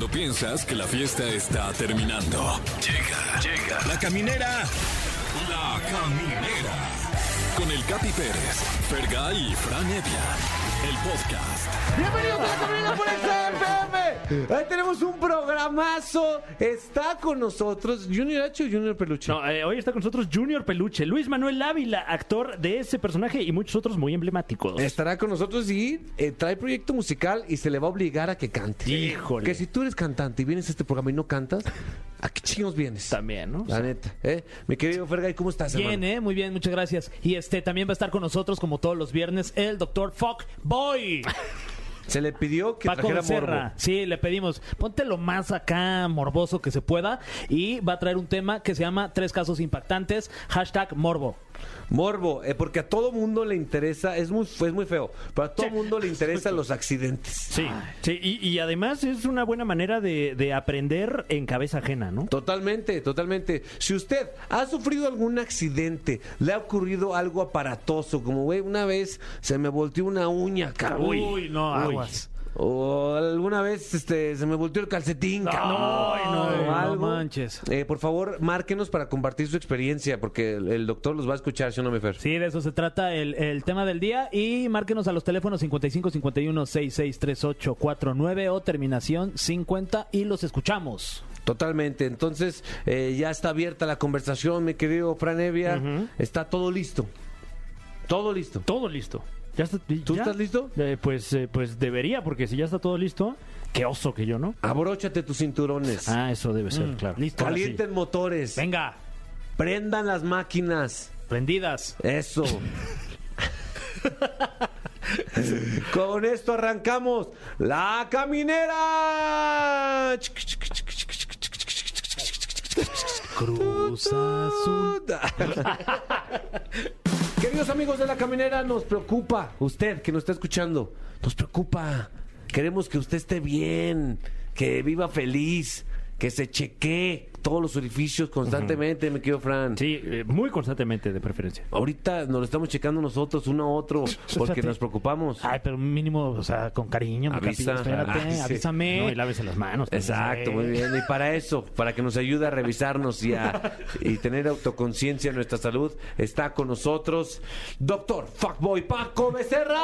Cuando piensas que la fiesta está terminando. Llega, llega. La caminera. La caminera. Con el Capi Pérez, Fergay y Fran Evia. El podcast. Bienvenidos a la caminera por XFM. Ahí tenemos un programazo. Está con nosotros Junior H o Junior Peluche. No, eh, hoy está con nosotros Junior Peluche, Luis Manuel Ávila, actor de ese personaje y muchos otros muy emblemáticos. Estará con nosotros y eh, trae proyecto musical y se le va a obligar a que cante. Híjole. Que si tú eres cantante y vienes a este programa y no cantas, ¿a qué chingos vienes? También, ¿no? La neta, ¿eh? Mi querido Fergay, ¿cómo estás, Bien, hermano? eh, muy bien, muchas gracias. Y este también va a estar con nosotros, como todos los viernes, el doctor Fuck Boy. Se le pidió que Paco trajera Becerra. morbo. Sí, le pedimos, ponte lo más acá morboso que se pueda. Y va a traer un tema que se llama Tres casos impactantes, hashtag morbo. Morbo, eh, porque a todo mundo le interesa, es muy, es muy feo, pero a todo mundo le interesan los accidentes. Sí, sí y, y además es una buena manera de, de aprender en cabeza ajena, ¿no? Totalmente, totalmente. Si usted ha sufrido algún accidente, le ha ocurrido algo aparatoso, como güey, una vez se me volteó una uña, cabrón. Uy, no, Uy. aguas. O alguna vez este, se me volteó el calcetín, cabrón. No, O no algo. Manches. Eh, por favor, márquenos para compartir su experiencia, porque el, el doctor los va a escuchar, si no me fer. Sí, de eso se trata el, el tema del día. Y márquenos a los teléfonos 55 51 66 38 49 o terminación 50 y los escuchamos. Totalmente. Entonces, eh, ya está abierta la conversación, mi querido Fran Evia. Está todo listo. Todo listo. Todo listo. ¿Ya está, ¿Tú ya? estás listo? Eh, pues, eh, pues debería, porque si ya está todo listo, qué oso que yo, ¿no? Abróchate tus cinturones. Ah, eso debe ser, Mm, claro. listo. ahora sí. Calienten motores. Venga, Prendan las máquinas. prendidas. Eso. Con esto arrancamos la caminera. Cruz Azul. Queridos amigos de la caminera, nos preocupa, usted que nos está escuchando, nos preocupa. Queremos que usted esté bien, que viva feliz, que se chequee todos los orificios constantemente, me querido Fran. Sí, eh, muy constantemente de preferencia. Ahorita nos lo estamos checando nosotros uno a otro porque Fíjate. nos preocupamos. Ay, pero mínimo, o sea, con cariño, Avisa. capillo, espérate, Ah, sí. avísame. No, y lávese las manos. también. Exacto, muy bien. Y para eso, para que nos ayude a revisarnos y, a, y tener autoconciencia en nuestra salud, está con nosotros Doctor Fuckboy Paco Becerra.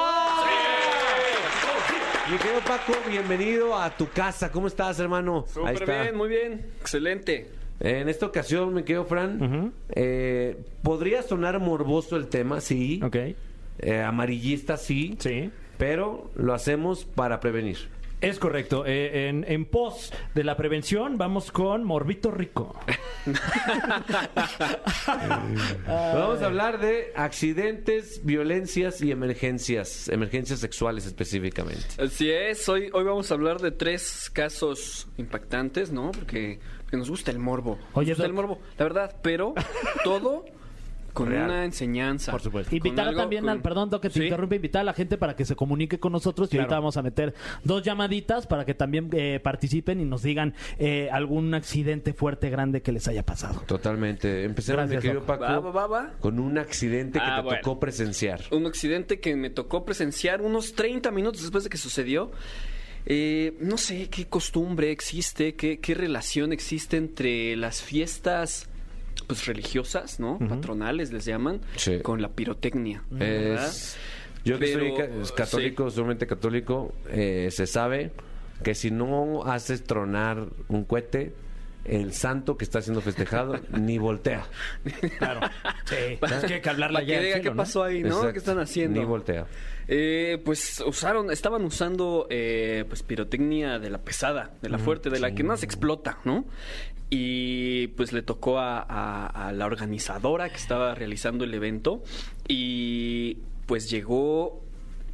Mi querido Paco, bienvenido a tu casa. ¿Cómo estás, hermano? Ahí Súper está. bien, muy bien. Excelente. En esta ocasión, mi querido Fran, Ujú. eh, podría sonar morboso el tema, sí. Ok, Eh, amarillista, sí. sí. Pero lo hacemos para prevenir. Es correcto. Eh, en, en pos de la prevención, vamos con Morbito Rico. Vamos a hablar de accidentes, violencias y emergencias, emergencias sexuales específicamente. Así es, hoy, hoy vamos a hablar de tres casos impactantes, ¿no? Porque, porque nos gusta el morbo. Nos Oye, gusta Doc. el morbo, la verdad, pero todo con Real. una enseñanza. Por supuesto. Invitar algo también con- al, perdón, Doc, que te Sí. interrumpe, invitar a la gente para que se comunique con nosotros y ahorita vamos a meter dos llamaditas para que también eh, participen y nos digan eh, algún accidente fuerte, grande que les haya pasado. Totalmente. Empecemos, mi Gracias, querido. Paco, Va, va, va, va. con un accidente que Ah, te bueno. tocó presenciar. Un accidente que me tocó presenciar unos 30 minutos después de que sucedió. Eh, no sé qué costumbre existe, qué, qué relación existe entre las fiestas pues religiosas, ¿no? Patronales les llaman, Sí. con la pirotecnia. ¿verdad? Es, yo que soy Pero, católico, sumamente católico, eh, se sabe que si no haces tronar un cohete, el santo que está siendo festejado ni voltea. Claro. Sí. Que, que hablarle que diga cielo, qué ¿no? pasó ahí, ¿no? Exacto. ¿Qué están haciendo? Ni voltea. Eh, pues usaron, estaban usando eh, pues pirotecnia de la pesada, de la fuerte, de la que más explota, ¿no? Y pues le tocó a, a- a la organizadora que estaba realizando el evento y pues llegó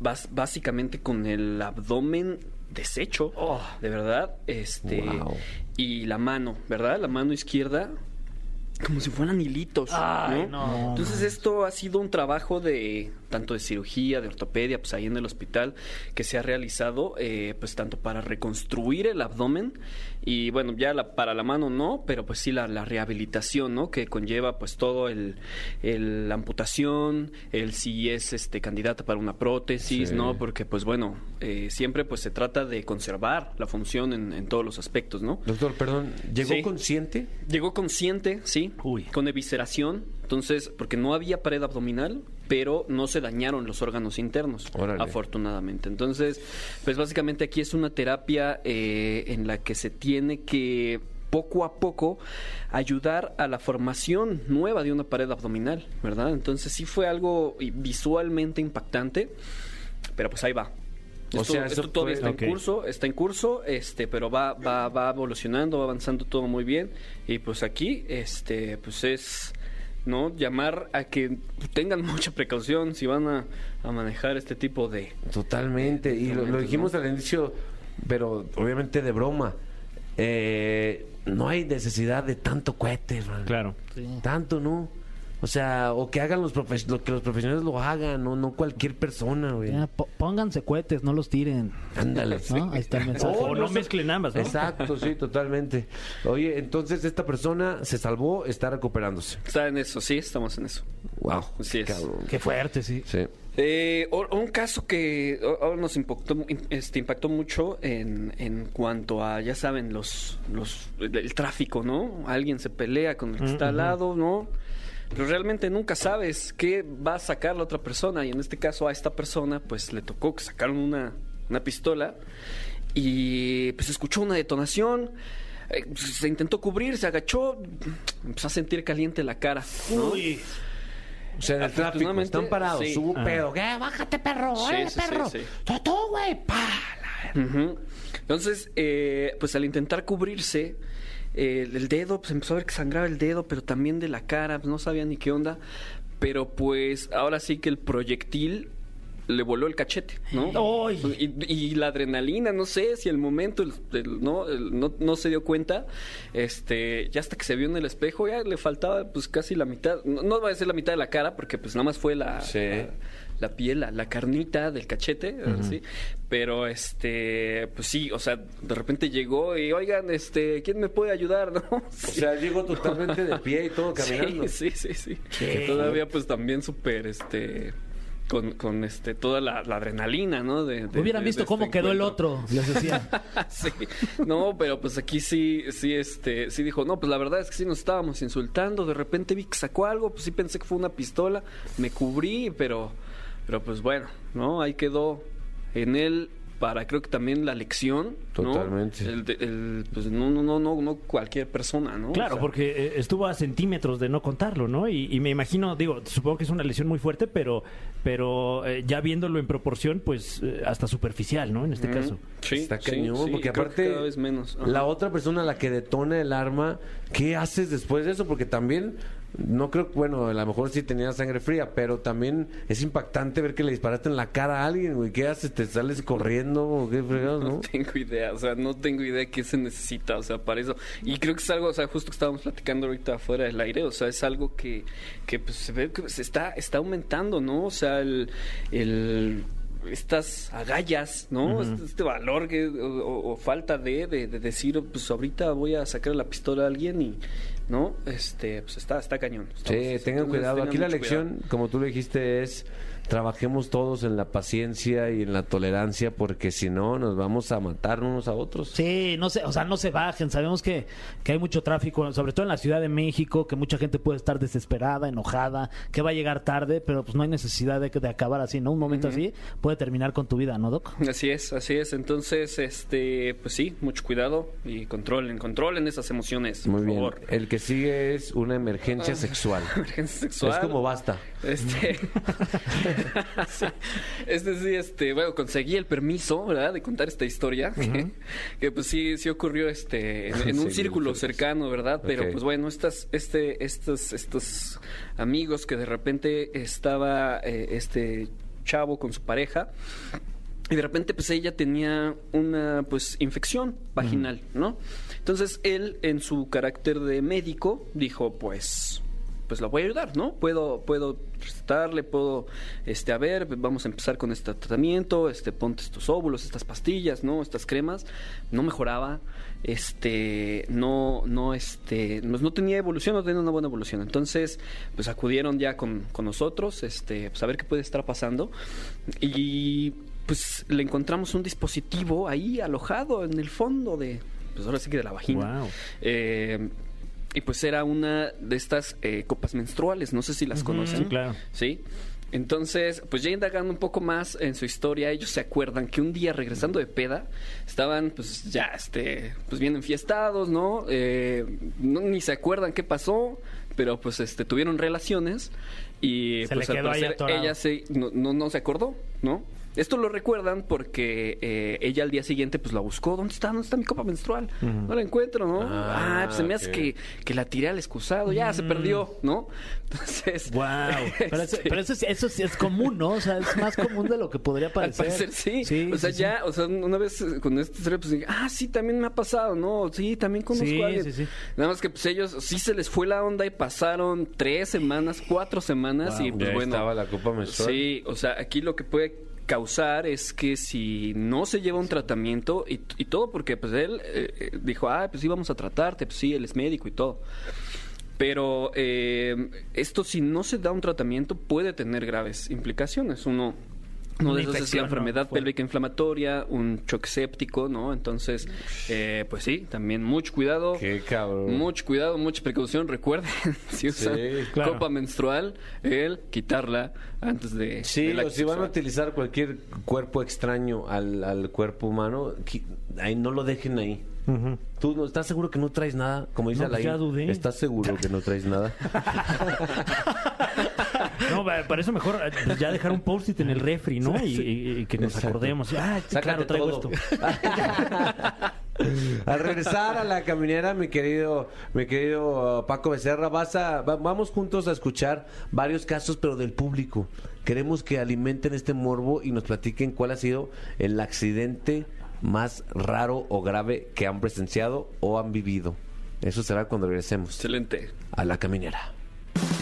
bas- básicamente con el abdomen deshecho, de verdad, este Wow. y la mano, ¿verdad? La mano izquierda como si fueran hilitos. Ay, ¿no? no. Entonces esto ha sido un trabajo de tanto de cirugía, de ortopedia, pues ahí en el hospital que se ha realizado, eh, pues tanto para reconstruir el abdomen y bueno ya la, para la mano no, pero pues sí la, la rehabilitación, ¿no? Que conlleva pues todo el, el la amputación, el si es este candidata para una prótesis, Sí. ¿no? Porque pues bueno eh, siempre pues se trata de conservar la función en, en todos los aspectos, ¿no? Doctor, perdón, ¿llegó Sí. consciente? Llegó consciente, sí, Uy. con evisceración, entonces, porque no había pared abdominal, pero no se dañaron los órganos internos, Órale. afortunadamente. Entonces, pues básicamente aquí es una terapia eh, en la que se tiene que poco a poco ayudar a la formación nueva de una pared abdominal, ¿verdad? Entonces sí fue algo i- visualmente impactante, pero pues ahí va. O sea, eso esto todavía fue- está en curso, está en curso, este, pero va, va, va evolucionando, va avanzando todo muy bien. Y pues aquí, este, pues es no llamar a que tengan mucha precaución si van a, a manejar este tipo de Totalmente. Y lo, dijimos ¿no? al inicio, pero obviamente de broma. Eh, no hay necesidad de tanto cohete, man. Claro. Tanto, ¿no? O sea, o que hagan los profes lo que los profesionales lo hagan, no, no cualquier persona, güey. Ya, pónganse cohetes, no los tiren. Ándale. ¿No? Ahí está el mensaje. O no mezclen ambas, ¿no? Exacto, sí, totalmente. Oye, entonces esta persona se salvó, está recuperándose. está en eso, sí, estamos en eso. Wow. Así es. cabrón. Qué fuerte, sí. Sí. Eh, o- un caso que nos impactó, este, impactó mucho en, en cuanto a, ya saben, los, los el, el tráfico, ¿no? Alguien se pelea con el que está al lado, ¿no? Pero realmente nunca sabes qué va a sacar la otra persona. Y en este caso a esta persona, pues le tocó que sacaron una, una pistola y pues escuchó una detonación. eh, Se intentó cubrir, se agachó, empezó a sentir caliente la cara. ¿no? Uy. O sea, en el tráfico están parados, sí. hubo un pedo. ¿Qué? Bájate, perro, Sí, órale, sí, sí, perro. Tú, güey, pa. la. Entonces, eh, pues al intentar cubrirse, eh, el dedo, pues empezó a ver que sangraba el dedo, pero también de la cara, pues no sabía ni qué onda. Pero pues ahora sí que el proyectil le voló el cachete, ¿no? ¡Ay! Y, y la adrenalina, no sé si el momento el- el- no, el- no, no se dio cuenta, este, ya hasta que se vio en el espejo, ya le faltaba pues casi la mitad, no, no va a ser la mitad de la cara, porque pues nada más fue la, Sí. la, la piel, la, la carnita del cachete, ¿sí? Pero este, pues sí, o sea, de repente llegó y oigan, este, ¿quién me puede ayudar, no? O sea, llegó totalmente de pie y todo caminando. Sí, sí, sí, sí. Que todavía pues también súper, este, con, con este, toda la, la adrenalina, ¿no? De, de- Hubieran de- visto de cómo este quedó el otro, les decía. sí. No, pero pues aquí sí, sí, este, sí dijo, no, pues la verdad es que sí nos estábamos insultando, de repente vi que sacó algo, pues sí pensé que fue una pistola, me cubrí, pero, pero pues bueno, ¿no? Ahí quedó en él para creo que también la lección, ¿no? Totalmente. El, de- el, pues no, no, no, no, no cualquier persona, ¿no? Claro, O sea, porque eh, estuvo a centímetros de no contarlo, ¿no? Y, y me imagino, digo, supongo que es una lesión muy fuerte, pero, pero eh, ya viéndolo en proporción, pues eh, hasta superficial, ¿no? En este caso. Sí, Está sí, cañón, sí, porque aparte cada vez menos. Ajá. la otra persona, la que detona el arma, ¿qué haces después de eso? Porque también, no creo, bueno, a lo mejor sí tenía sangre fría, pero también es impactante ver que le disparaste en la cara a alguien, güey. ¿Qué haces? ¿Te sales corriendo o qué fregado, No no? tengo idea, o sea, no tengo idea qué se necesita, o sea, para eso. Y creo que es algo, o sea, justo que estábamos platicando ahorita fuera del aire, o sea, es algo que, que pues, se ve que se está, está aumentando, ¿no? O sea, el, el estas agallas, ¿no? este, este valor que, o, o- o falta de, de, de decir, pues ahorita voy a sacar la pistola a alguien y, ¿no? Este, pues está, está cañón. Sí, tengan cuidado. Aquí la lección, cuidado. como tú lo dijiste, es trabajemos todos en la paciencia y en la tolerancia, porque si no, nos vamos a matar unos a otros. Sí, no sé, o sea, no se bajen. Sabemos que, que hay mucho tráfico, sobre todo en la Ciudad de México, que mucha gente puede estar desesperada, enojada, que va a llegar tarde, pero pues no hay necesidad de, que- de acabar así, ¿no? Un momento así puede terminar con tu vida, ¿no, Doc? Así es, así es. Entonces, este, pues sí, mucho cuidado y controlen, controlen esas emociones, Muy por bien. favor. El que sigue es una emergencia sexual. Emergencia sexual. Es como basta. Este, sí. este sí, este, bueno, conseguí el permiso, ¿verdad? De contar esta historia, que, que, pues sí, sí ocurrió, este, en, en un Sí, círculo cercano, ¿verdad? Pero pues bueno, estas, este, estos, estos amigos que de repente estaba, eh, este chavo con su pareja, Y de repente, pues ella tenía una pues infección vaginal, ¿no? Entonces él, en su carácter de médico, dijo, pues, pues la voy a ayudar, ¿no? Puedo, puedo recetarle, puedo, este, a ver, vamos a empezar con este tratamiento, este, ponte estos óvulos, estas pastillas, ¿no? Estas cremas. No mejoraba, este, no, no, este, pues no tenía evolución, no tenía una buena evolución. Entonces, pues acudieron ya con, con nosotros, este, pues a ver qué puede estar pasando. Y pues le encontramos un dispositivo ahí alojado en el fondo de, pues ahora sí que de la vagina. Wow. Eh, y pues era una de estas eh, copas menstruales, no sé si las conocen. Sí, claro. Sí. Entonces, pues ya indagando un poco más en su historia, ellos se acuerdan que un día regresando de peda, estaban pues ya este, pues bien enfiestados, ¿no? Eh, no ni se acuerdan qué pasó, pero pues este tuvieron relaciones y Se pues al parecer ella se no, no, no se acordó, ¿no? Esto lo recuerdan porque eh, ella al día siguiente pues la buscó. ¿Dónde está? ¿Dónde está mi copa menstrual? No la encuentro, ¿no? Ah, Ah, pues se me hace que, que la tiré al excusado. Ya, se perdió, ¿no? Entonces... Wow. Pero, eso, este, pero eso, es- eso sí es común, ¿no? O sea, es más común de lo que podría Al parecer. sí. o sea, sí, sí. ya, o sea, una vez eh, con esta historia, pues dije, ah, sí, también me ha pasado, ¿no? Sí, también conozco Sí, a alguien. sí, sí. Nada más que pues ellos sí se les fue la onda y pasaron tres semanas, cuatro semanas y Y pues ahí bueno. estaba la copa menstrual. Sí, o sea, aquí lo que puede causar es que si no se lleva un tratamiento y, y todo porque pues él eh, eh, dijo, ah, pues sí, vamos a tratarte, pues sí, él es médico y todo. Pero eh, esto si no se da un tratamiento puede tener graves implicaciones. Uno, uno Una de esos es la ¿no? enfermedad Fuerte. pélvica inflamatoria, un choque séptico, ¿no? Entonces, eh, pues sí, también mucho cuidado. Qué cabrón. Mucho cuidado, mucha precaución. Recuerden, si usan Sí, claro. copa menstrual, el quitarla antes de. Sí, del o si van a utilizar cualquier cuerpo extraño al, al cuerpo humano, ahí no lo dejen ahí. ¿Tú no estás seguro que no traes nada? Como dice No, pues Alain, ya dudé. ¿estás seguro que no traes nada? No, pa- para eso mejor eh, pues, ya dejar un post-it en el refri, ¿no? Y, y- y que nos Exacto. acordemos. Ah, sí, claro, traigo todo. esto. Al regresar a la caminera, mi querido, mi querido uh, Paco Becerra, vas a, va- vamos juntos a escuchar varios casos, pero del público. Queremos que alimenten este morbo y nos platiquen cuál ha sido el accidente más raro o grave que han presenciado o han vivido. Eso será cuando regresemos Excelente. a la caminera.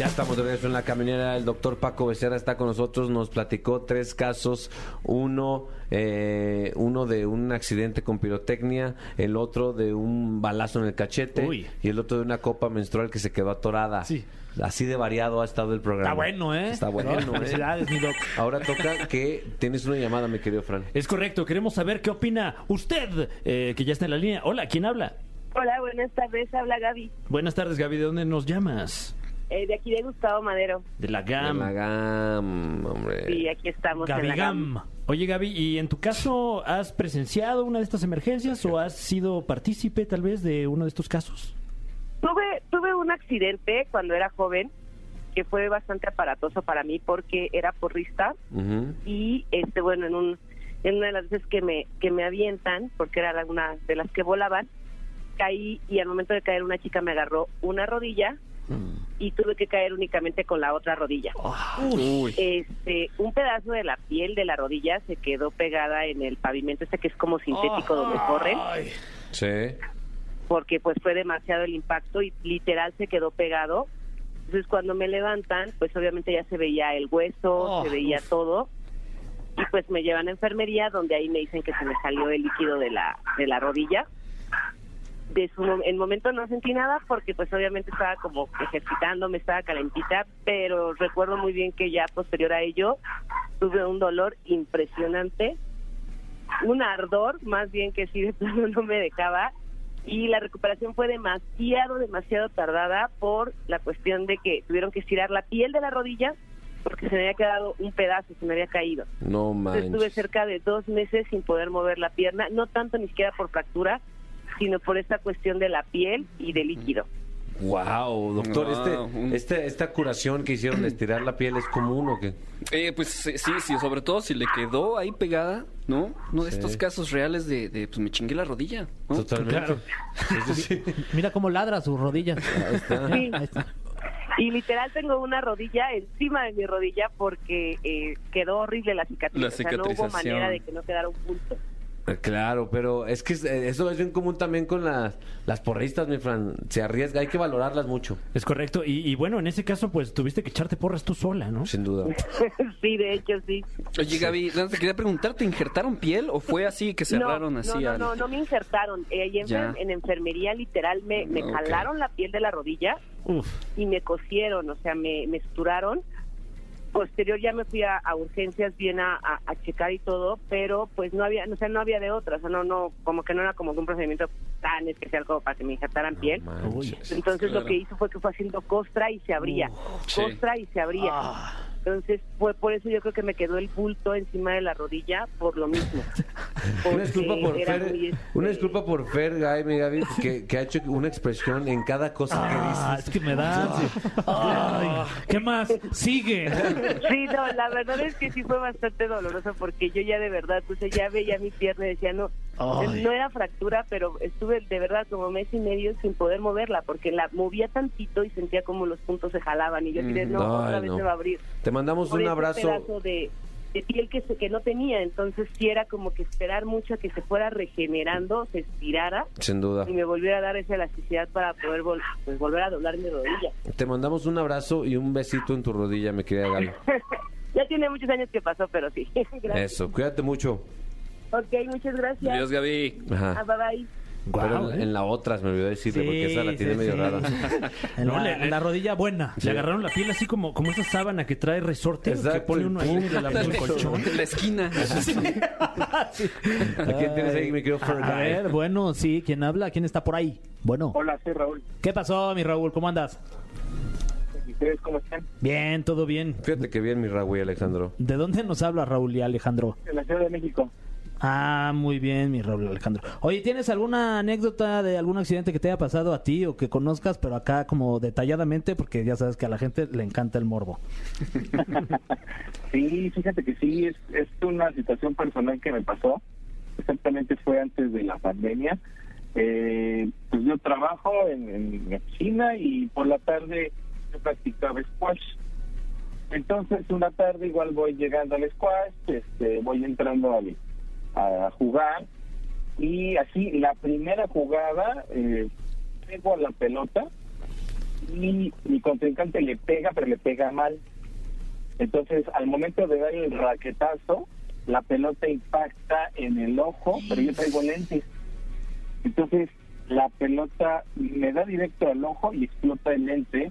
Ya estamos de regreso en la caminera. El doctor Paco Becerra está con nosotros. Nos platicó tres casos. Uno, eh, uno de un accidente con pirotecnia, el otro de un balazo en el cachete Uy. y el otro de una copa menstrual que se quedó atorada. Sí. Así de variado ha estado el programa. Está bueno, ¿eh? Está bueno. ¿eh? Felicidades, mi doc. Ahora toca que tienes una llamada, mi querido Fran. Es correcto, queremos saber qué opina usted, eh, que ya está en la línea. Hola, ¿quién habla? Hola, buenas tardes. Habla Gaby, Buenas tardes, Gaby. ¿De dónde nos llamas? Eh, de aquí de Gustavo Madero. De la De GAM. la GAM, hombre. Y aquí estamos en Gaby la GAM. Gam. Oye, Gaby, ¿y en tu caso has presenciado una de estas emergencias o has sido partícipe tal vez de uno de estos casos? Tuve, tuve un accidente cuando era joven que fue bastante aparatoso para mí porque era porrista y este bueno en un en una de las veces que me que me avientan porque era una de las que volaban caí y al momento de caer una chica me agarró una rodilla y tuve que caer únicamente con la otra rodilla. Uy. Este, un pedazo de la piel de la rodilla se quedó pegada en el pavimento este que es como sintético donde corren, Sí. porque pues fue demasiado el impacto y literal se quedó pegado. Entonces cuando me levantan, pues obviamente ya se veía el hueso, Oh, se veía todo. Y pues me llevan a enfermería donde ahí me dicen que se me salió el líquido de la de la rodilla. De su el momento no sentí nada porque pues obviamente estaba como ejercitando, me estaba calentita, pero recuerdo muy bien que ya posterior a ello tuve un dolor impresionante, un ardor más bien que sí de plano no me dejaba y la recuperación fue demasiado, demasiado tardada por la cuestión de que tuvieron que estirar la piel de la rodilla porque se me había quedado un pedazo, se me había caído. No Entonces, manches. Estuve cerca de dos meses sin poder mover la pierna, no tanto ni siquiera por fractura, sino por esta cuestión de la piel y de líquido. Wow, doctor, Wow, este, un- este, esta curación que hicieron de estirar la piel es común o qué? Eh, pues sí, sí, sobre todo si le quedó ahí pegada, ¿no? Uno de Sí. estos casos reales de, de, pues me chingué la rodilla, ¿no? Totalmente. Claro. Sí. Mira cómo ladra sus rodillas. Ahí está. Sí. Ahí está. Y literal tengo una rodilla encima de mi rodilla porque eh, quedó horrible la cicatriz. La O sea, no hubo cicatrización. manera de que no quedara un punto. Claro, pero es que eh, eso es bien común también con las, las porristas, mi Fran. Se arriesga, hay que valorarlas mucho, Es correcto. Y, y bueno, en ese caso, pues tuviste que echarte porras tú sola, ¿no? sin duda. sí, de hecho, sí. Oye, Gaby, te quería preguntar, ¿te injertaron piel o fue así que cerraron no, así? no, no, al- no, no me insertaron. Eh, ahí en, Ya. en enfermería literal me, me Ok. jalaron la piel de la rodilla Uf. y me cosieron, o sea, me, me suturaron. Posterior ya me fui a, a urgencias bien a, a- a checar y todo, pero pues no había, o sea, no había de otra, o sea, no, no, como que no era como que un procedimiento tan especial como para que me injertaran piel. Manches. Entonces Claro. lo que hizo fue que fue haciendo costra y se abría, costra y se abría. Entonces fue por eso yo creo que me quedó el bulto encima de la rodilla por lo mismo. Una disculpa por Fer, muy, este, una disculpa por Fer, Guy, mi Gaby, que, que ha hecho una expresión en cada cosa que Ah, dices. es que me da. Ay, ¿Qué más? Sigue. Sí, no, la verdad es que sí fue bastante doloroso porque yo ya de verdad, sea, ya veía mi pierna y decía, no, Ay. no era fractura, pero estuve de verdad como mes y medio sin poder moverla porque la movía tantito y sentía como los puntos se jalaban y yo dije, no, Ay, otra vez no. se va a abrir. Te mandamos Por un abrazo. pedazo de, de piel que, se- que no tenía, entonces sí era como que esperar mucho a que se fuera regenerando, se estirara Sin duda. y me volviera a dar esa elasticidad para poder vol- pues, volver a doblar mi rodilla. Te mandamos un abrazo y un besito en tu rodilla, mi querida Gaby. ya tiene muchos años que pasó, pero sí. gracias. Eso, cuídate mucho. Ok, muchas gracias. Adiós, Gaby. Ajá. Ah, bye bye. Pero en, ¿eh? en la otra, me olvidó decirte, porque esa la tiene sí, medio sí. rara. En No, la, le- en la rodilla buena. Le agarraron la piel así como, como esa sábana que trae resorte que Exacto, pone y uno ahí en la- en el colchón. En la esquina. ¿A quién tienes ahí, mi querido A Guy? ver, bueno, sí, ¿quién habla? ¿Quién está por ahí? Bueno. Hola, soy Raúl. ¿Qué pasó, mi Raúl? ¿Cómo andas? ¿Y ustedes cómo están? Bien, todo bien. Fíjate que bien, mi Raúl Alejandro. ¿De dónde nos habla Raúl y Alejandro? En la Ciudad de México. Ah, muy bien, mi Raúl Alejandro. Oye, ¿tienes alguna anécdota de algún accidente que te haya pasado a ti o que conozcas, pero acá como detalladamente, porque ya sabes que a la gente le encanta el morbo? Sí, fíjate que sí, es, es una situación personal que me pasó. Exactamente fue antes de la pandemia. Eh, pues yo trabajo en, en mi oficina y por la tarde yo practicaba squash. Entonces una tarde igual voy llegando al squash, este, voy entrando al- a jugar y así la primera jugada eh, pego a la pelota y mi contrincante le pega, pero le pega mal. Entonces, al momento de dar el raquetazo, la pelota impacta en el ojo, pero yo traigo lentes. Entonces, la pelota me da directo al ojo y explota el lente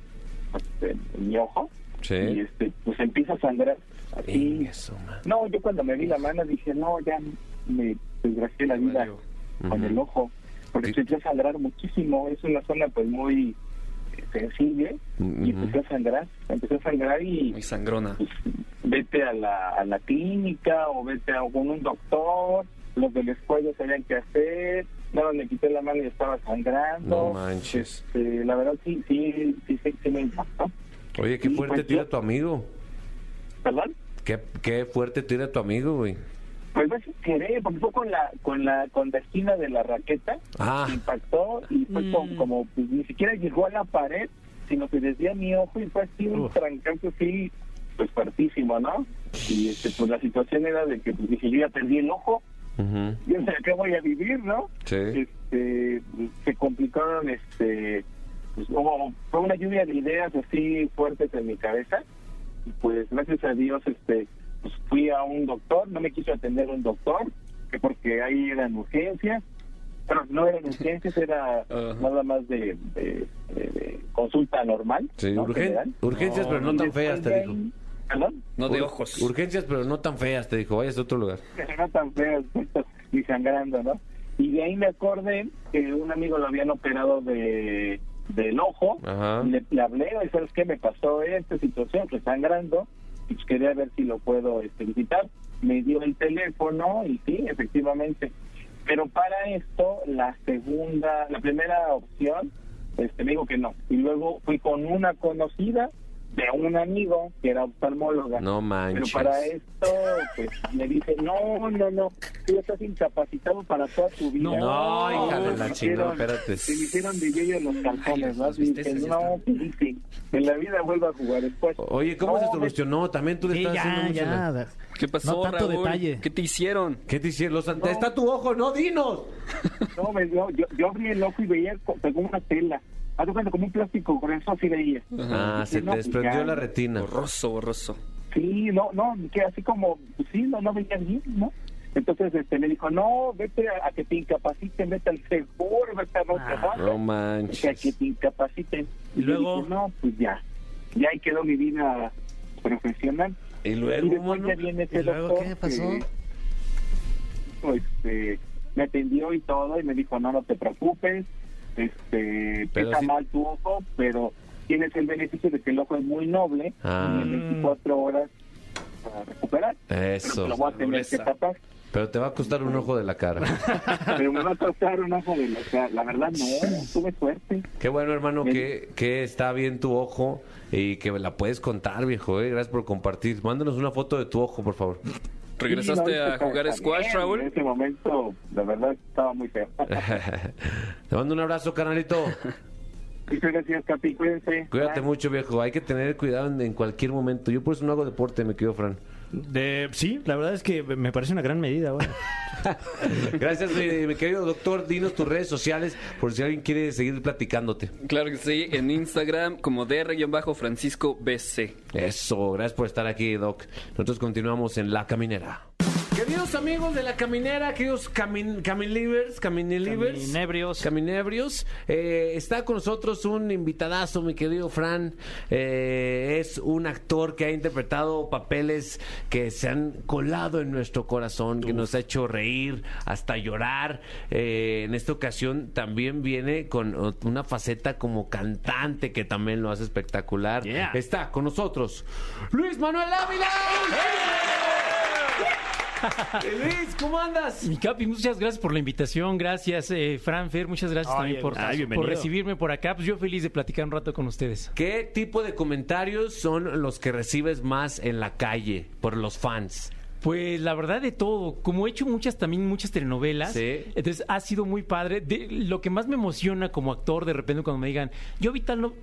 este, en mi ojo. Y este, pues empieza a sangrar. Así. Eso. No, yo cuando me vi la mano dije, no, ya me desgracié la vida con el ojo. Porque Sí. se empezó a sangrar muchísimo. Es una zona pues muy eh, sensible. Y empezó a sangrar. Empezó a sangrar y Muy sangrona. pues, vete a la, a la clínica o vete a con un doctor. Los del escuela sabían qué hacer. No, le quité la mano y estaba sangrando. No manches. Este, la verdad sí, sí, sí, sí, sí me impactó. Oye, qué fuerte pues, tira yo- tu amigo. ¿Perdón? Qué, qué fuerte tira tu amigo, güey. Pues sin querer, porque fue con la, con la, con la esquina de la raqueta, Ah. impactó y fue Mm. como, como, pues, ni siquiera llegó a la pared, sino que desvía mi ojo y fue así un trancazo así, pues fuertísimo, ¿no? Y este, pues la situación era de que pues dije, yo ya perdí el ojo, Ujú. yo no sé qué voy a vivir, ¿no? Sí. Este, se complicaron, este, pues hubo, fue una lluvia de ideas así fuertes en mi cabeza, y pues gracias a Dios, este, pues fui a un doctor, no me quiso atender un doctor, que porque ahí eran urgencias, pero no eran urgencias, era nada más de, de- de- de consulta normal. Sí, ¿no? urgen- General. urgencias, pero no tan feas, te dijo. ¿Perdón? No de ojos. Urgencias, pero no tan feas, te dijo. Vayas a otro lugar. no tan feas ni sangrando, ¿no? Y de ahí me acordé que un amigo lo habían operado de del ojo, Ajá. le, le hablé, y sabes qué me pasó esta situación, que sangrando, pues quería ver si lo puedo este, visitar. Me dio el teléfono y sí, efectivamente. Pero para esto, la segunda, la primera opción, este, me dijo que no. Y luego fui con una conocida de un amigo que era oftalmóloga. No manches. Pero para esto, pues me dice, no, no, no, tú ya estás incapacitado para toda tu vida. No, hija de la chingada, hicieron- espérate. Se me hicieron de yoyo los calzones, ¿no? Y dije, ya no, dice, en la vida vuelvo a jugar después. Oye, ¿cómo No, se me- solucionó? También tú le Sí, estás haciendo ya, mucho la- ya. ¿Qué pasó, No tanto Raúl? detalle. ¿Qué te hicieron? ¿Qué te hicieron? Los ante- Está tu ojo, no, dinos. No, me dio, yo, yo abrí el ojo y veía co- pegó una tela. Haz cuenta como un plástico grueso, así veía. Ah, se te desprendió la retina. Borroso, borroso. Sí, no, no, que así como, pues sí, no, no veía bien, ¿no? Entonces este, me dijo, no, vete a, a que te incapaciten, vete al seguro, vete a no Ah, No que a que te incapaciten. Y yo luego- dije, no, pues ya, ya ahí quedó mi vida profesional. Y Y luego, después ya viene ese ¿Y luego doctor qué pasó? que, pues, este, me atendió y todo y me dijo, no, no te preocupes, este, Pero está sí- mal tu ojo, pero tienes el beneficio de que el ojo es muy noble Ah. y en 24 horas para recuperar. Eso. Pero lo voy a tener que tapar. Pero te va a costar un ojo de la cara. Pero me va a costar un ojo de la cara. La verdad, no, tuve suerte. Qué bueno, hermano, que, que está bien tu ojo y que la puedes contar, viejo. ¿eh? Gracias por compartir. Mándanos una foto de tu ojo, por favor. ¿Regresaste no, a jugar también, squash, En Raúl? ese momento, la verdad, estaba muy feo. Te mando un abrazo, carnalito. Muchas gracias, Capi. Cuídense. Cuídate Bye. mucho, viejo. Hay que tener cuidado en, en cualquier momento. Yo por eso no hago deporte, me quedo, Fran. De- sí, la verdad es que me parece una gran medida. Bueno. Gracias, mi, mi querido doctor. Dinos tus redes sociales por si alguien quiere seguir platicándote. Claro que sí, en Instagram como dr-francisco bc. Eso, gracias por estar aquí, Doc. Nosotros continuamos en La Caminera. Queridos amigos de La Caminera, queridos camin, caminlivers, caminelivers, Caminebrios. caminebrios, eh, está con nosotros un invitadazo, mi querido Fran. Eh, es un actor que ha interpretado papeles que se han colado en nuestro corazón, que nos ha hecho reír, hasta llorar. Eh, en esta ocasión también viene con una faceta como cantante que también lo hace espectacular. Yeah. Está con nosotros Luis Manuel Ávila. Luis, ¿cómo andas? Mi Capi, muchas gracias por la invitación. Gracias, eh, Fran Fer, muchas gracias Ay, también por, ay, bienvenido. por recibirme por acá. Pues yo feliz de platicar un rato con ustedes. ¿Qué tipo de comentarios son los que recibes más en la calle por los fans? Pues la verdad de todo, como he hecho muchas también muchas telenovelas, Sí. entonces ha sido muy padre. De, lo que más me emociona como actor de repente cuando me digan, yo vi tal no,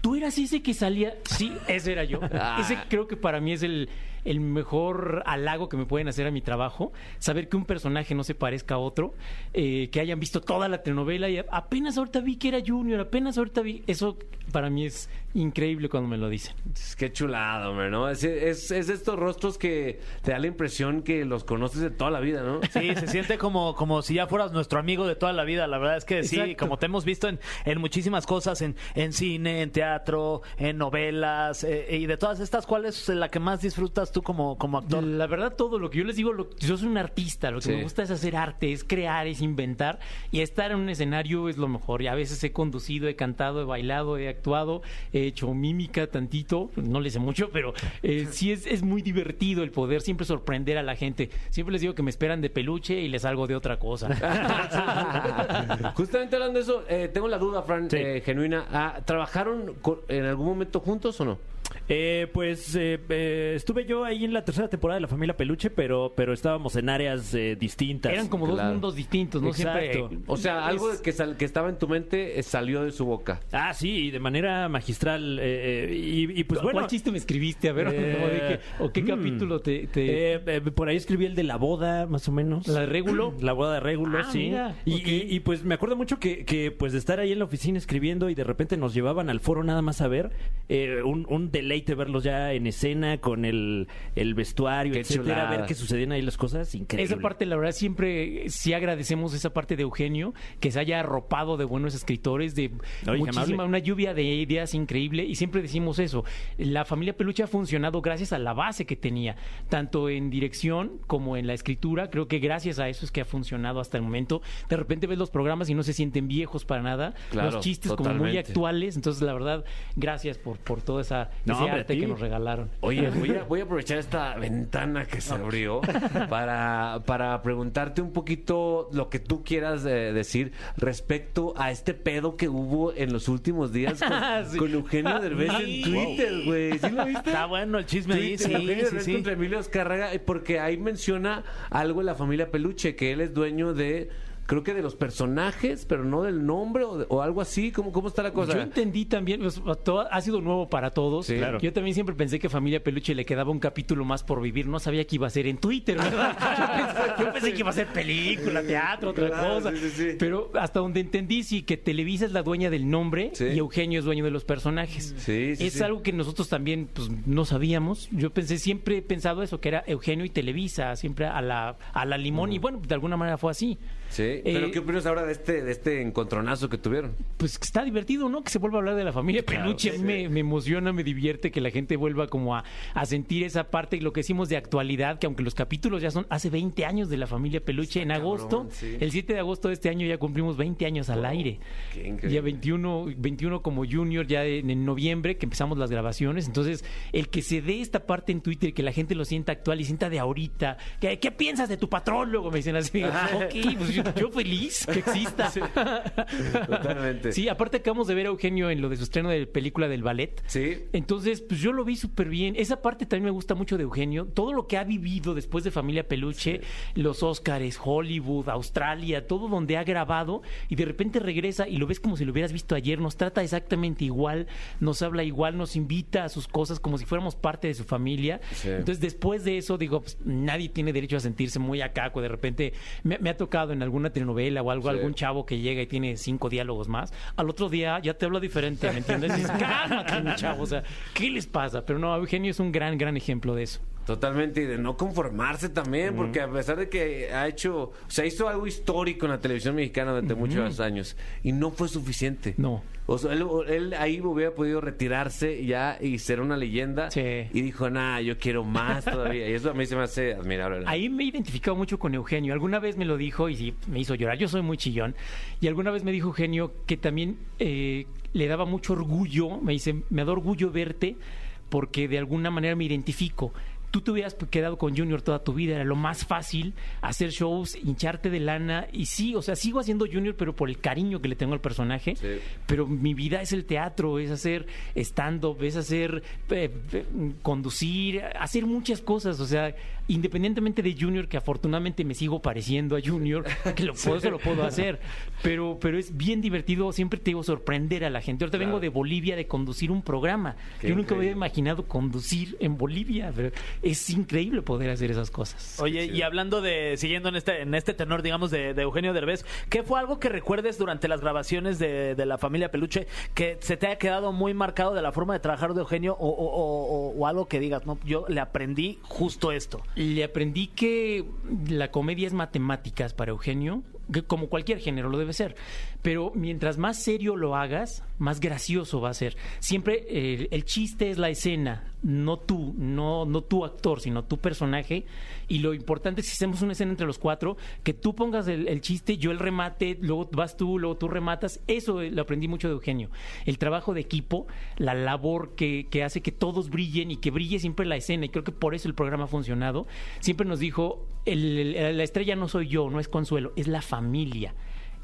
tú eras ese que salía, sí, ese era yo. Ah. Ese creo que para mí es el, el mejor halago que me pueden hacer a mi trabajo, saber que un personaje no se parezca a otro, eh, que hayan visto toda la telenovela y apenas ahorita vi que era Junior, apenas ahorita vi, eso para mí es increíble cuando me lo dicen. Qué chulado, hombre, ¿no? Es, es, es de estos rostros que te da la impresión que los conoces de toda la vida, ¿no? Sí, se siente como, como si ya fueras nuestro amigo de toda la vida. La verdad es que sí, Exacto. como te hemos visto en, en muchísimas cosas, en, en cine, en teatro, en novelas, eh, y de todas estas, ¿cuál es la que más disfrutas tú como, como actor? La verdad, todo lo que yo les digo, lo- yo soy un artista, lo que Sí. me gusta es hacer arte, es crear, es inventar y estar en un escenario es lo mejor. Y a veces he conducido, he cantado, he bailado, he actuado, he hecho mímica tantito, no le sé mucho, pero eh, sí es, es muy divertido el poder siempre sorprender a la gente. Siempre les digo que me esperan de peluche y les salgo de otra cosa. Justamente hablando de eso, eh, tengo la duda, Fran, Sí. eh, genuina. Ah, ¿Trabajaron en algún momento juntos o no? Eh, pues eh, eh, estuve yo ahí en la tercera temporada de La Familia Peluche, pero, pero estábamos en áreas eh, distintas. Eran como Claro. dos mundos distintos, ¿no? Exacto. Siempre. O sea, algo que, sal- que estaba en tu mente eh, salió de su boca. Ah, sí, de manera magistral. eh, eh, y, y pues bueno. ¿Cuál chiste me escribiste? A ver, Eh, ¿o, de qué- o qué mm. capítulo te...? te- Eh, eh, por ahí escribí el de la boda, más o menos. ¿La de Régulo? La boda de Régulo, Ah, sí. mira, y, ok. y- y, pues me acuerdo mucho que, que, pues de estar ahí en la oficina escribiendo y de repente nos llevaban al foro nada más a ver. eh, un, un deleite verlos ya en escena con el, el vestuario, Qué etcétera, chulada. ver que sucedían ahí las cosas, increíble. Esa parte, la verdad, siempre sí agradecemos esa parte de Eugenio, que se haya arropado de buenos escritores, de Oye, muchísima, amable. una lluvia de ideas increíble, y siempre decimos eso. La familia Peluche ha funcionado gracias a la base que tenía, tanto en dirección como en la escritura. Creo que gracias a eso es que ha funcionado hasta el momento. De repente ves los programas y no se sienten viejos para nada. Claro, los chistes como muy actuales. Entonces, la verdad, gracias por, por toda esa, No, ese hombre, arte que nos regalaron. Oye, voy a, voy a aprovechar esta ventana que se abrió para, para preguntarte un poquito lo que tú quieras eh, decir respecto a este pedo que hubo en los últimos días con, Sí. con Eugenio Derbez en Twitter, güey. ¿Sí lo viste? Está bueno el chisme ahí, sí, Eugenio sí, Derbez sí. contra Emilio Azcárraga, eh, porque ahí menciona algo de la familia Peluche, que él es dueño de, creo que de los personajes, pero no del nombre o, de- o algo así. ¿Cómo, ¿Cómo está la cosa? Yo entendí también, pues, todo- ha sido nuevo para todos. Sí. Claro. Yo también siempre pensé que Familia Peluche le quedaba un capítulo más por vivir. No sabía que iba a ser en Twitter, ¿verdad? Yo pensé, yo pensé que iba a ser película, teatro, otra Claro, cosa. sí, sí, sí. Pero hasta donde entendí, sí, que Televisa es la dueña del nombre y Eugenio es dueño de los personajes. Es algo que nosotros también pues, no sabíamos. Yo pensé, siempre he pensado eso, que era Eugenio y Televisa, siempre a la, a la limón. Y bueno, de alguna manera fue así. Sí, pero Eh, ¿qué opinas ahora de este, de este encontronazo que tuvieron? pues que está divertido, ¿no? Que se vuelva a hablar de la familia peluche. A mí me, me emociona, me divierte que la gente vuelva como a, a sentir esa parte, lo que decimos de actualidad, que aunque los capítulos ya son hace 20 años de la familia peluche, en agosto, sí. el 7 de agosto de este año ya cumplimos 20 años al aire. qué increíble. Ya 21, 21 como junior, ya en, en noviembre que empezamos las grabaciones. Entonces, el que se dé esta parte en Twitter, que la gente lo sienta actual y sienta de ahorita, ¿qué, qué piensas de tu patrón? Luego me dicen así, ok, pues yo, yo feliz que exista. Totalmente. Sí, aparte acabamos de ver a Eugenio en lo de su estreno de película del ballet. Sí. Entonces, pues yo lo vi súper bien. Esa parte también me gusta mucho de Eugenio. Todo lo que ha vivido después de Familia Peluche, los Óscares, Hollywood, Australia, todo donde ha grabado y de repente regresa y lo ves como si lo hubieras visto ayer. Nos trata exactamente igual, nos habla igual, nos invita a sus cosas como si fuéramos parte de su familia. Sí. Entonces, después de eso, digo, pues, nadie tiene derecho a sentirse muy acaco. De repente, me, me ha tocado en alguna telenovela o algo, Sí. algún chavo que llega y tiene cinco diálogos más. Al otro día ya te habla diferente, ¿me entiendes? Dices, cálmate, chavo. O sea, ¿qué les pasa? Pero no, Eugenio es un gran, gran ejemplo de eso. Totalmente, y de no conformarse también, porque a pesar de que ha hecho, o sea, hizo algo histórico en la televisión mexicana durante muchos años, y no fue suficiente. No. O sea, él, él ahí hubiera podido retirarse ya y ser una leyenda. Sí. Y dijo, nah, yo quiero más todavía. Y eso a mí se me hace admirable. Ahí me he identificado mucho con Eugenio. Alguna vez me lo dijo y sí, me hizo llorar. Yo soy muy chillón. Y alguna vez me dijo Eugenio que también eh, le daba mucho orgullo. Me dice, me da orgullo verte porque de alguna manera me identifico. Tú te hubieras quedado con Junior toda tu vida, era lo más fácil hacer shows, hincharte de lana. Y sí, o sea, sigo haciendo Junior, pero por el cariño que le tengo al personaje. Sí. Pero mi vida es el teatro, es hacer stand-up, es hacer eh, eh, conducir, hacer muchas cosas. O sea, independientemente de Junior, que afortunadamente me sigo pareciendo a Junior, que lo puedo, eso lo puedo hacer. Pero, pero es bien divertido, siempre te digo, sorprender a la gente. Ahorita vengo de Bolivia de conducir un programa. Qué Yo nunca me había increíble. imaginado conducir en Bolivia. Pero es increíble poder hacer esas cosas. Oye, y hablando de, siguiendo en este, en este tenor, digamos, de, de Eugenio Derbez, ¿qué fue algo que recuerdes durante las grabaciones de, de la familia Peluche que se te haya quedado muy marcado de la forma de trabajar de Eugenio o, o- o- o- o algo que digas, no, yo le aprendí justo esto? Le aprendí que la comedia es matemáticas para Eugenio, que como cualquier género lo debe ser. Pero mientras más serio lo hagas, más gracioso va a ser. Siempre eh, el chiste es la escena, no tú, no, no tu actor, sino tu personaje. Y lo importante es que hacemos una escena entre los cuatro, que tú pongas el, chiste, yo el remate, luego vas tú, luego tú rematas. Eso eh, lo aprendí mucho de Eugenio. El trabajo de equipo, la labor que, hace que todos brillen y que brille siempre la escena. Y creo que por eso el programa ha funcionado. Siempre nos dijo, la estrella no soy yo, no es Consuelo, es la familia.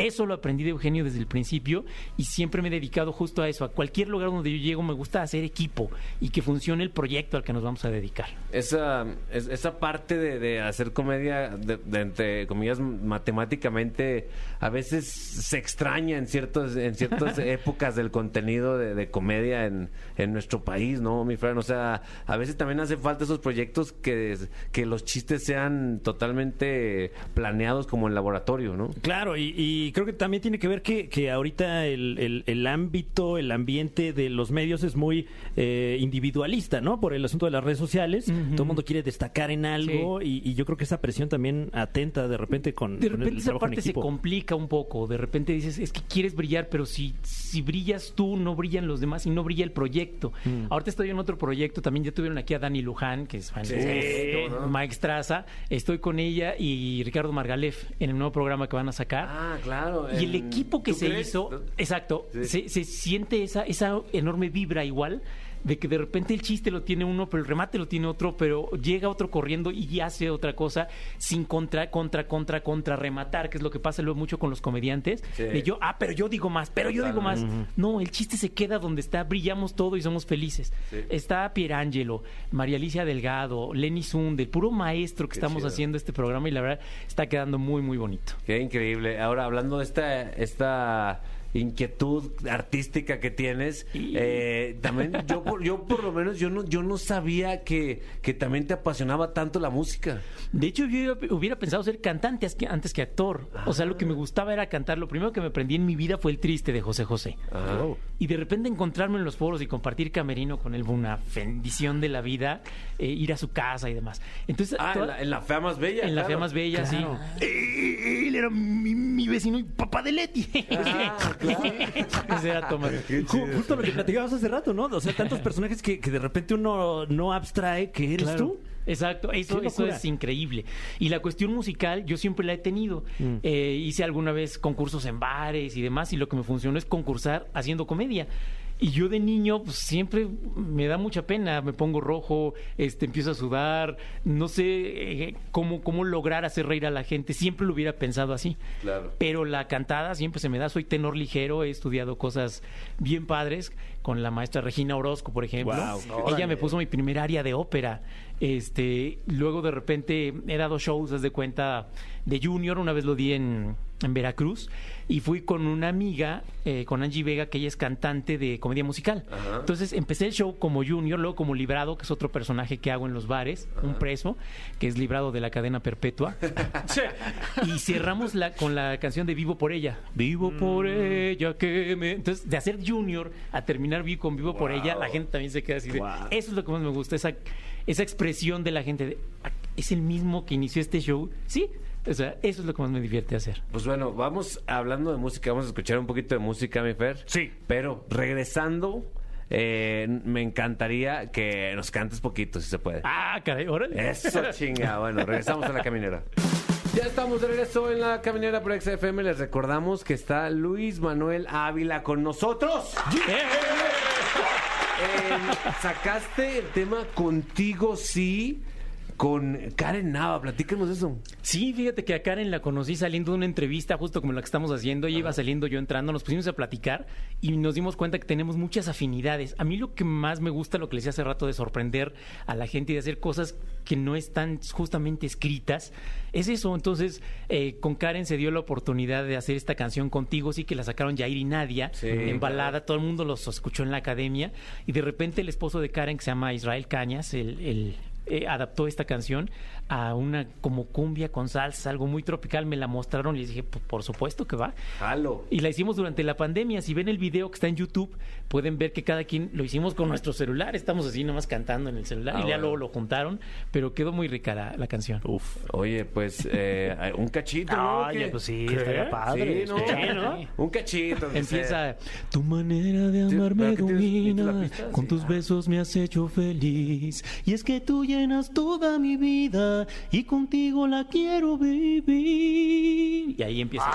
Eso lo aprendí de Eugenio desde el principio y siempre me he dedicado justo a eso. A cualquier lugar donde yo llego me gusta hacer equipo y que funcione el proyecto al que nos vamos a dedicar. Esa, es- esa parte de, de hacer comedia, de, de entre comillas, matemáticamente, a veces se extraña en, ciertos, en ciertas épocas del contenido de, de comedia en, en nuestro país, ¿no, mi Fran? O sea, a veces también hace falta esos proyectos que, que los chistes sean totalmente planeados como en laboratorio, ¿no? Claro, y, y creo que también tiene que ver que, que ahorita el, el- el ámbito, el ambiente de los medios es muy eh, individualista, ¿no? Por el asunto de las redes sociales. Todo el mundo quiere destacar en algo y, y yo creo que esa presión también atenta de repente con, De con el repente esa parte se complica un poco. De repente dices, es que quieres brillar, pero si, si brillas tú, no brillan los demás y no brilla el proyecto. Mm. Ahorita estoy en otro proyecto. También ya tuvieron aquí a Dani Luján, que es fan Sí, de ¿no? Mike Straza. Estoy con ella y Ricardo Margalef en el nuevo programa que van a sacar. Ah, claro. Y el equipo que ¿Tú se crees? hizo, exacto, Sí. se, se siente esa, esa enorme vibra igual de que de repente el chiste lo tiene uno, pero el remate lo tiene otro, pero llega otro corriendo y hace otra cosa sin contra, contra, contra, contra rematar, que es lo que pasa luego mucho con los comediantes. Sí. De yo, ah, pero yo digo más, pero yo digo más. No, el chiste se queda donde está, brillamos todo y somos felices. Sí. Está Pierangelo, María Alicia Delgado, Lenny Zunde, el puro maestro que Qué estamos chido. haciendo este programa y la verdad está quedando muy, muy bonito. Qué increíble. Ahora, hablando de esta, esta inquietud artística que tienes, eh, también yo, por- yo por lo menos yo no, yo no sabía que, que también te apasionaba tanto la música. De hecho, yo hubiera pensado ser cantante antes que actor. O sea, lo que me gustaba era cantar. Lo primero que me aprendí en mi vida fue el triste de José José. Ajá. Y de repente encontrarme en los foros y compartir camerino con él fue una bendición de la vida, eh, ir a su casa y demás. Entonces, Ah, toda- en la, en la fea más bella. en la claro. fea más bella, Claro. sí. Él era mi, mi vecino y papá de Leti. Ah, claro. Ese era Justo lo que platicabas hace rato, ¿no? O sea, tantos personajes que, que de repente uno no abstrae que eres Claro. tú. Exacto, eso, eso es increíble. Y la cuestión musical, yo siempre la he tenido. Mm. Eh, hice alguna vez concursos en bares y demás, y lo que me funcionó es concursar haciendo comedia. Y yo de niño, pues siempre me da mucha pena, me pongo rojo, este, empiezo a sudar, no sé eh, cómo, cómo lograr hacer reír a la gente, siempre lo hubiera pensado así. Claro. Pero la cantada siempre se me da, soy tenor ligero, he estudiado cosas bien padres con la maestra Regina Orozco, por ejemplo. Ella me puso mi primer área de ópera. Este, luego de repente he dado shows, haz de cuenta, de Junior, una vez lo di en, en Veracruz, y fui con una amiga, eh, con Angie Vega, que ella es cantante de comedia musical. Entonces empecé el show como Junior, luego como Librado, que es otro personaje que hago en los bares, un preso, que es librado de la cadena perpetua. y cerramos la, con la canción de Vivo por ella. Vivo por ella que me... Entonces, de hacer Junior a terminar con Vivo por ella, la gente también se queda así de... Wow. Eso es lo que más me gusta, esa, esa expresión de la gente de... "Ah, ¿Es el mismo que inició este show? Sí. O sea, eso es lo que más me divierte hacer. Pues bueno, vamos hablando de música, vamos a escuchar un poquito de música, mi Fer. Sí. Pero regresando, eh, me encantaría que nos cantes poquito, si se puede. Ah, caray, órale. Eso chinga. Bueno, regresamos a la caminera. Ya estamos de regreso en la caminera por XFM. Les recordamos que está Luis Manuel Ávila con nosotros. Eh, sacaste el tema Contigo Sí con Karen Nava. Platícanos eso. Sí, fíjate que a Karen la conocí saliendo de una entrevista justo como la que estamos haciendo. Ella iba saliendo, yo entrando, nos pusimos a platicar y nos dimos cuenta que tenemos muchas afinidades. A mí lo que más me gusta, lo que les decía hace rato, de sorprender a la gente y de hacer cosas que no están justamente escritas, es eso. Entonces, eh, con Karen se dio la oportunidad de hacer esta canción contigo, sí que la sacaron Jair y Nadia Sí, en balada, todo el mundo los escuchó en la academia y de repente el esposo de Karen, que se llama Israel Cañas, el, el, eh, adaptó esta canción a una como cumbia con salsa, algo muy tropical, me la mostraron y les dije, "Pues, por supuesto que va. Halo. Y la hicimos durante la pandemia. Si ven el video que está en YouTube, pueden ver que cada quien lo hicimos con nuestro celular. Estamos así nomás cantando en el celular Ah, y ya bueno. luego lo juntaron, pero quedó muy rica la, la canción. Uf. Oye, pues eh, un cachito, ¿no? Oye, pues sí, ¿Qué? estaría padre. Sí, ¿no? Sí, ¿no? Un cachito. Empieza tu manera de amarme ¿pero qué tienes? ¿Tienes la domina, con Sí. tus besos me has hecho feliz y es que tú llenas toda mi vida y contigo la quiero vivir y ahí empieza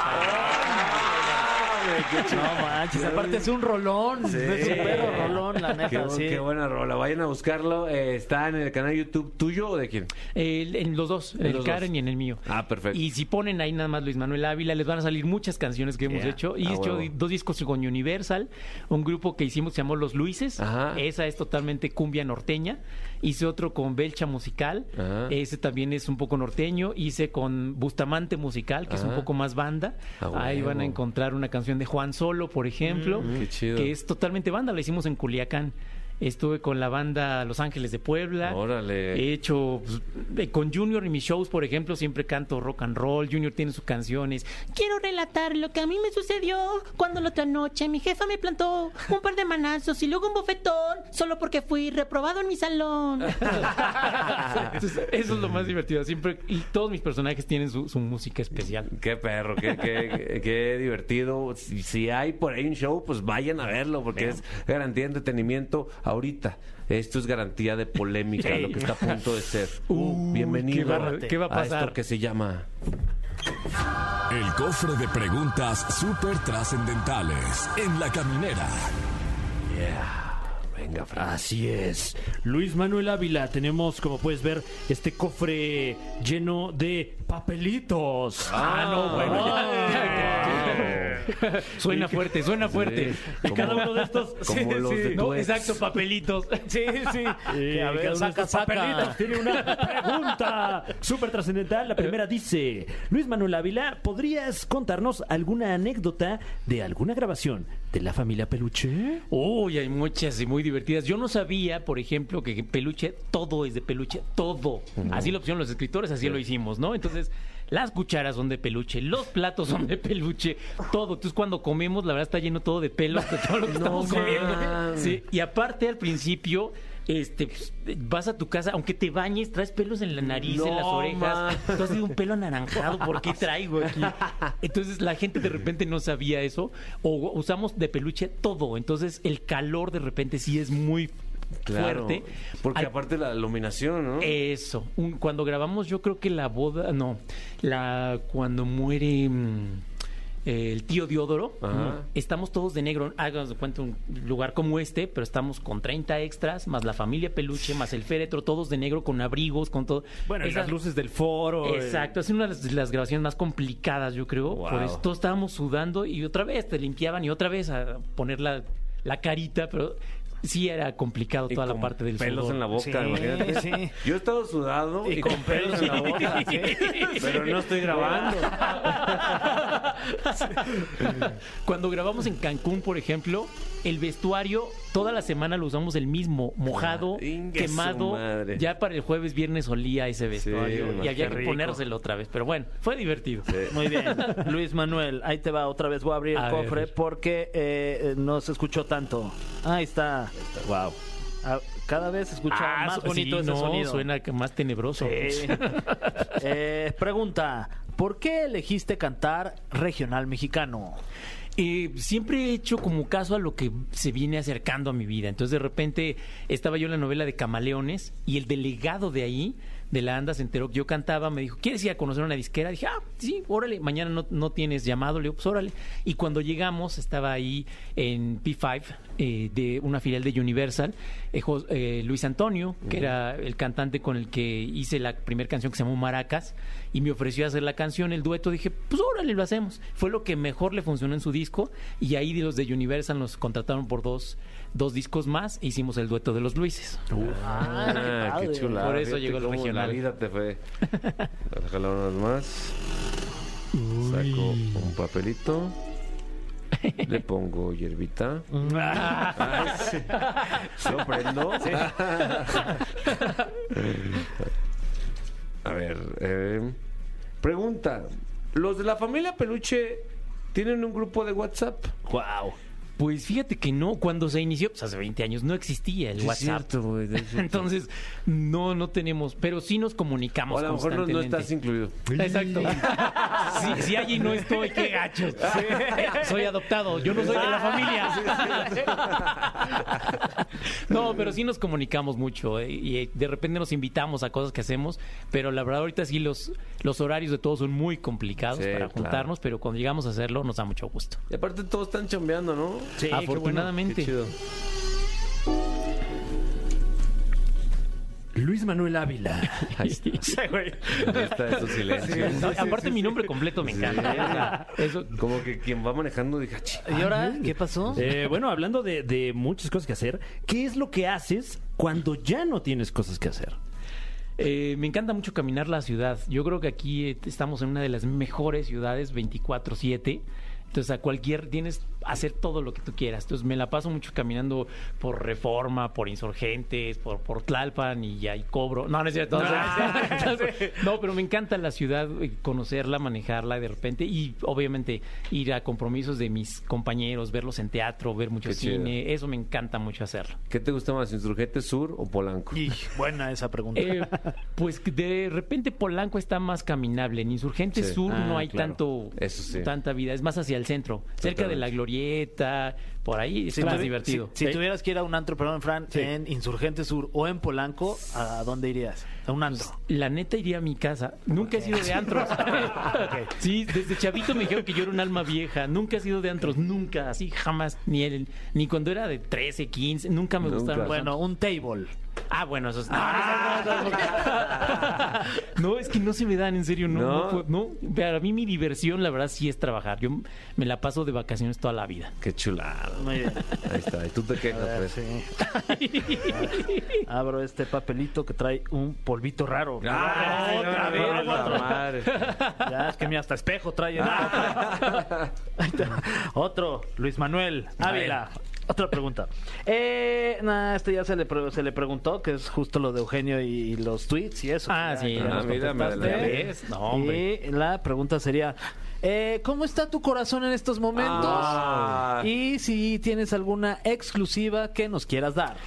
No manches, aparte es un rolón. Sí. Es un perro rolón, la Qué, neta. sí. qué buena rola. Vayan a buscarlo. Eh, está en el canal YouTube tuyo o de quién. El- en los dos, en el los Karen dos. y en el mío. Ah, perfecto. Y si ponen ahí nada más Luis Manuel Ávila, les van a salir muchas canciones que hemos hecho. Y Ah, he hecho huevo. dos discos con Universal, un grupo que hicimos que se llamó Los Luises. Ajá. Esa es totalmente cumbia norteña. Hice otro con Belcha Musical. Ajá. Ese también es un poco norteño. Hice con Bustamante Musical, que es un Ajá. poco más banda. Ah, ahí van a encontrar una canción de Juan Solo, por ejemplo, Mm, qué chido. que es totalmente banda. La hicimos en Culiacán. Estuve con la banda Los Ángeles de Puebla. Órale. He hecho pues, con Junior y mis shows, por ejemplo, siempre canto rock and roll. Junior tiene sus canciones. Quiero relatar lo que a mí me sucedió cuando la otra noche mi jefa me plantó un par de manazos y luego un bofetón solo porque fui reprobado en mi salón. Entonces, eso es lo más divertido. Siempre y todos mis personajes tienen su, su música especial. Qué perro, qué, qué, qué divertido. Si, si hay por ahí un show, pues vayan a verlo, porque es garantía de entretenimiento. Ahorita, esto es garantía de polémica, lo que está a punto de ser. Uh, bienvenido ¿qué va- qué va a pasar? esto que se llama El cofre de preguntas súper trascendentales en la caminera. Venga, Fran. Así es. Luis Manuel Ávila, tenemos, como puedes ver, este cofre lleno de papelitos. Ah, no, bueno, ya. Suena fuerte, suena fuerte. Y cada uno de estos. Como los de No, exacto, papelitos. Sí, sí. A ver, cada uno de saca, estos saca. papelitos tiene una pregunta súper trascendental. La primera dice: Luis Manuel Ávila, ¿podrías contarnos alguna anécdota de alguna grabación de la familia Peluche? Uy, hay muchas y muy divertidas. Yo no sabía, por ejemplo, que peluche, todo es de peluche, todo. Así lo pusieron los escritores, así lo hicimos, ¿no? Entonces, las cucharas son de peluche, los platos son de peluche, todo. Entonces, cuando comemos, la verdad está lleno todo de pelos de todo lo que estamos comiendo. Sí, y aparte, al principio. Este, pues, vas a tu casa, aunque te bañes, traes pelos en la nariz, en las orejas. Tú has sido un pelo anaranjado, ¿por qué traigo aquí? Entonces la gente de repente no sabía eso. O usamos de peluche todo. Entonces el calor de repente sí es muy Claro, fuerte. Porque Al- aparte la iluminación, ¿no? Eso. Un- cuando grabamos, yo creo que la boda, no, la cuando muere mm, el tío Diodoro, Ajá. estamos todos de negro. Háganos de cuenta un lugar como este, pero estamos con 30 extras, más la familia peluche, más el féretro, todos de negro con abrigos, con todo. Bueno, y Esas- las luces del foro. Exacto, es una de las, de las grabaciones más complicadas, yo creo. Wow. Por eso todos estábamos sudando y otra vez te limpiaban y otra vez a poner la, la carita, pero sí era complicado Y toda la parte del pelos sudor. en la boca, Sí, imagínate. sí. Yo he estado sudado y, con pelos en la boca, Sí. pero no estoy grabando. Cuando grabamos en Cancún, por ejemplo, el vestuario toda la semana lo usamos el mismo, mojado, Ah, quemado. Ya para el jueves, viernes olía ese vestuario y había que ponérselo otra vez. Pero bueno, fue divertido. Muy bien. Luis Manuel, ahí te va otra vez. Voy a abrir el A cofre ver. porque eh, eh, no se escuchó tanto. Ahí está. Wow. Ah, Cada vez se escucha Ah, más sí, bonito ese no, sonido. suena que más tenebroso. Sí. Eh, pregunta: ¿Por qué elegiste cantar regional mexicano? Eh, siempre he hecho como caso a lo que se viene acercando a mi vida. Entonces, de repente, estaba yo en la novela de Camaleones y el delegado de ahí, de la ANDA, se enteró que yo cantaba. Me dijo, ¿quieres ir a conocer una disquera? Dije, ah, sí, órale, mañana no, no tienes llamado. Le digo, pues órale. Y cuando llegamos, estaba ahí en P5, eh, de una filial de Universal, eh, eh, Luis Antonio, que era el cantante con el que hice la primera canción que se llamó Maracas, y me ofreció hacer la canción, el dueto. Dije, pues órale, lo hacemos. Fue lo que mejor le funcionó en su disco, y ahí de los de Universal nos contrataron por dos, dos discos más, e hicimos el dueto de los Luises. Ah, qué padre. chula. Por eso llegó el La regional. vida te fue. Déjala unas más. Saco un papelito. Le pongo hierbita. Ay, sí. Lo prendo. A ver, eh, pregunta. ¿Los de la familia Peluche tienen un grupo de WhatsApp? Wow. Pues fíjate que no, cuando se inició, pues hace 20 años, no existía el Sí, es WhatsApp. cierto, güey, es cierto. Entonces, no, no tenemos, pero sí nos O comunicamos a lo mejor no, estás incluido. Exacto. Si, si allí no estoy, qué gachos. Soy adoptado, yo no soy de la familia. No, pero sí nos comunicamos mucho eh, y eh, de repente nos invitamos a cosas que hacemos, pero la verdad ahorita sí los, los horarios de todos son muy complicados Sí, para claro. juntarnos, pero cuando llegamos a hacerlo nos da mucho gusto. Y aparte todos están chambeando, ¿no? Sí, afortunadamente. Qué chido. Luis Manuel Ávila. Ahí está. Ahí está esos silencios. No, aparte mi nombre completo me encanta. Eso, Como que quien va manejando diga. ¿Y ahora qué pasó? Eh, bueno, hablando de, de muchas cosas que hacer, ¿qué es lo que haces cuando ya no tienes cosas que hacer? Eh, me encanta mucho caminar la ciudad. Yo creo que aquí eh, estamos en una de las mejores ciudades 24/7. Entonces a cualquier tienes hacer todo lo que tú quieras. Entonces me la paso mucho caminando por Reforma, por Insurgentes, por, por Tlalpan y ya y cobro. No, no es cierto. No, No, pero me encanta la ciudad, eh, conocerla, manejarla de repente y obviamente ir a compromisos de mis compañeros, verlos en teatro, ver mucho Qué chido. cine. Eso me encanta mucho hacerlo. ¿Qué te gusta más, Insurgente Sur o Polanco? Y buena esa pregunta. Eh, pues de repente Polanco está más caminable. En Insurgente Sí. Sur Ah, no hay claro. tanto Eso sí. tanta vida. Es más hacia el centro, cerca de la Totalmente. Glorieta, por ahí es más divertido. Si, si Sí. tuvieras que ir a un antro, perdón, Fran, Sí. en Insurgente Sur o en Polanco, ¿a dónde irías? A un antro. La neta iría a mi casa. Nunca he sido de antros. Sí, desde chavito me dijeron que yo era un alma vieja. Nunca he sido de antros, nunca, así jamás. Ni el, ni cuando era de 13, 15, nunca me gustaron. Bueno, un table. Ah, bueno, eso es. No, no, no, no, no. No, es que no se me dan, en serio, no. ¿No? No, puedo- no. Para mí, mi diversión, la verdad, sí es trabajar. Yo me la paso de vacaciones toda la vida. Qué chulado. Muy bien. Ahí está. Y tú te quejas, A ver, pues. sí. Abro este papelito que trae un polvito raro. Otra no, vez. no, madre. Ya, es que mi hasta espejo trae. Ahí está. Otro, Luis Manuel Ávila. Otra pregunta. Eh, nah, este ya se le, pre- se le preguntó, que es justo lo de Eugenio y, y los tweets y eso. Ah, Ya, sí. ya Ah, mira, me. ¿Ves? No, hombre. Y la pregunta sería, eh, ¿cómo está tu corazón en estos momentos? Ah. Y si tienes alguna exclusiva que nos quieras dar.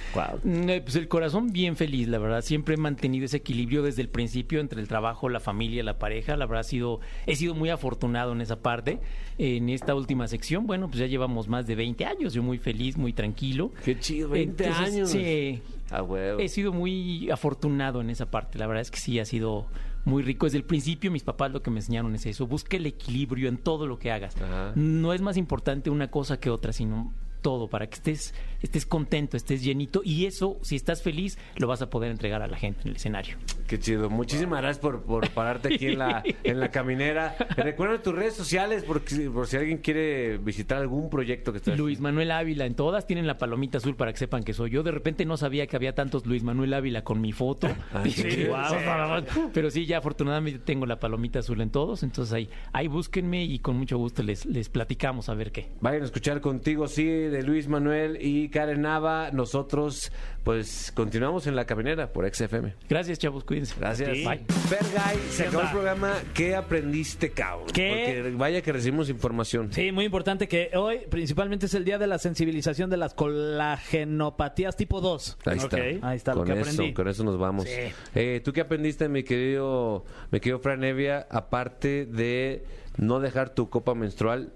Mm, eh, Pues el corazón bien feliz, la verdad. Siempre he mantenido ese equilibrio desde el principio entre el trabajo, la familia, la pareja. La verdad, ha sido, he sido muy afortunado en esa parte. En esta última sección, bueno, pues ya llevamos más de 20 años. Yo muy feliz, muy tranquilo. Qué chido, 20 Entonces, años. Sí. A huevo. He sido muy afortunado en esa parte. La verdad es que sí ha sido muy rico. Desde el principio mis papás lo que me enseñaron es eso. Busca el equilibrio en todo lo que hagas. Ajá. No es más importante una cosa que otra, sino todo para que estés estés contento, estés llenito y eso, si estás feliz, lo vas a poder entregar a la gente en el escenario. Qué chido. Muchísimas gracias por, por pararte aquí en la, en la caminera. Recuerda tus redes sociales porque, por si alguien quiere visitar algún proyecto que estés Luis Manuel Ávila, en todas tienen la palomita azul para que sepan que soy yo. De repente no sabía que había tantos Luis Manuel Ávila con mi foto. Ah. Pero sí, ya afortunadamente tengo la palomita azul en todos. Entonces ahí, ahí búsquenme y con mucho gusto les, les platicamos a ver qué. Vayan a escuchar contigo, sí, de Luis Manuel y Karen Nava. Nosotros, pues, continuamos en la caminera por XFM. Gracias, chavos, cuídense. Gracias. Bye. Fergay, se acabó el programa. ¿Qué aprendiste, cabrón? ¿Qué? Porque vaya que recibimos información. Sí, muy importante que hoy principalmente es el día de la sensibilización de las colagenopatías tipo 2. Ahí está. Ahí está lo con que eso, aprendí. con eso nos vamos. Sí. Eh, ¿Tú qué aprendiste, mi querido, mi querido Fran Evia, aparte de no dejar tu copa menstrual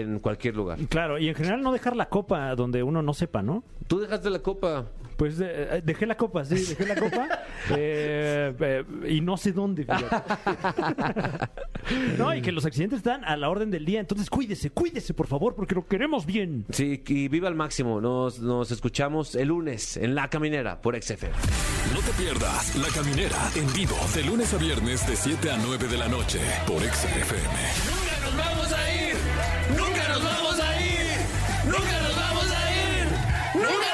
en cualquier lugar? Claro, y en general no dejar la copa donde uno no sepa, ¿no? Tú dejaste la copa. Pues eh, eh, dejé la copa, sí, dejé la copa. eh, eh, y no sé dónde. no, y que los accidentes están a la orden del día. Entonces cuídese, cuídese, por favor, porque lo queremos bien. Sí, y viva al máximo. Nos, nos escuchamos el lunes en La Caminera por XFM. No te pierdas La Caminera en vivo de lunes a viernes de 7 a 9 de la noche por XFM. Nunca nos vamos ¡No!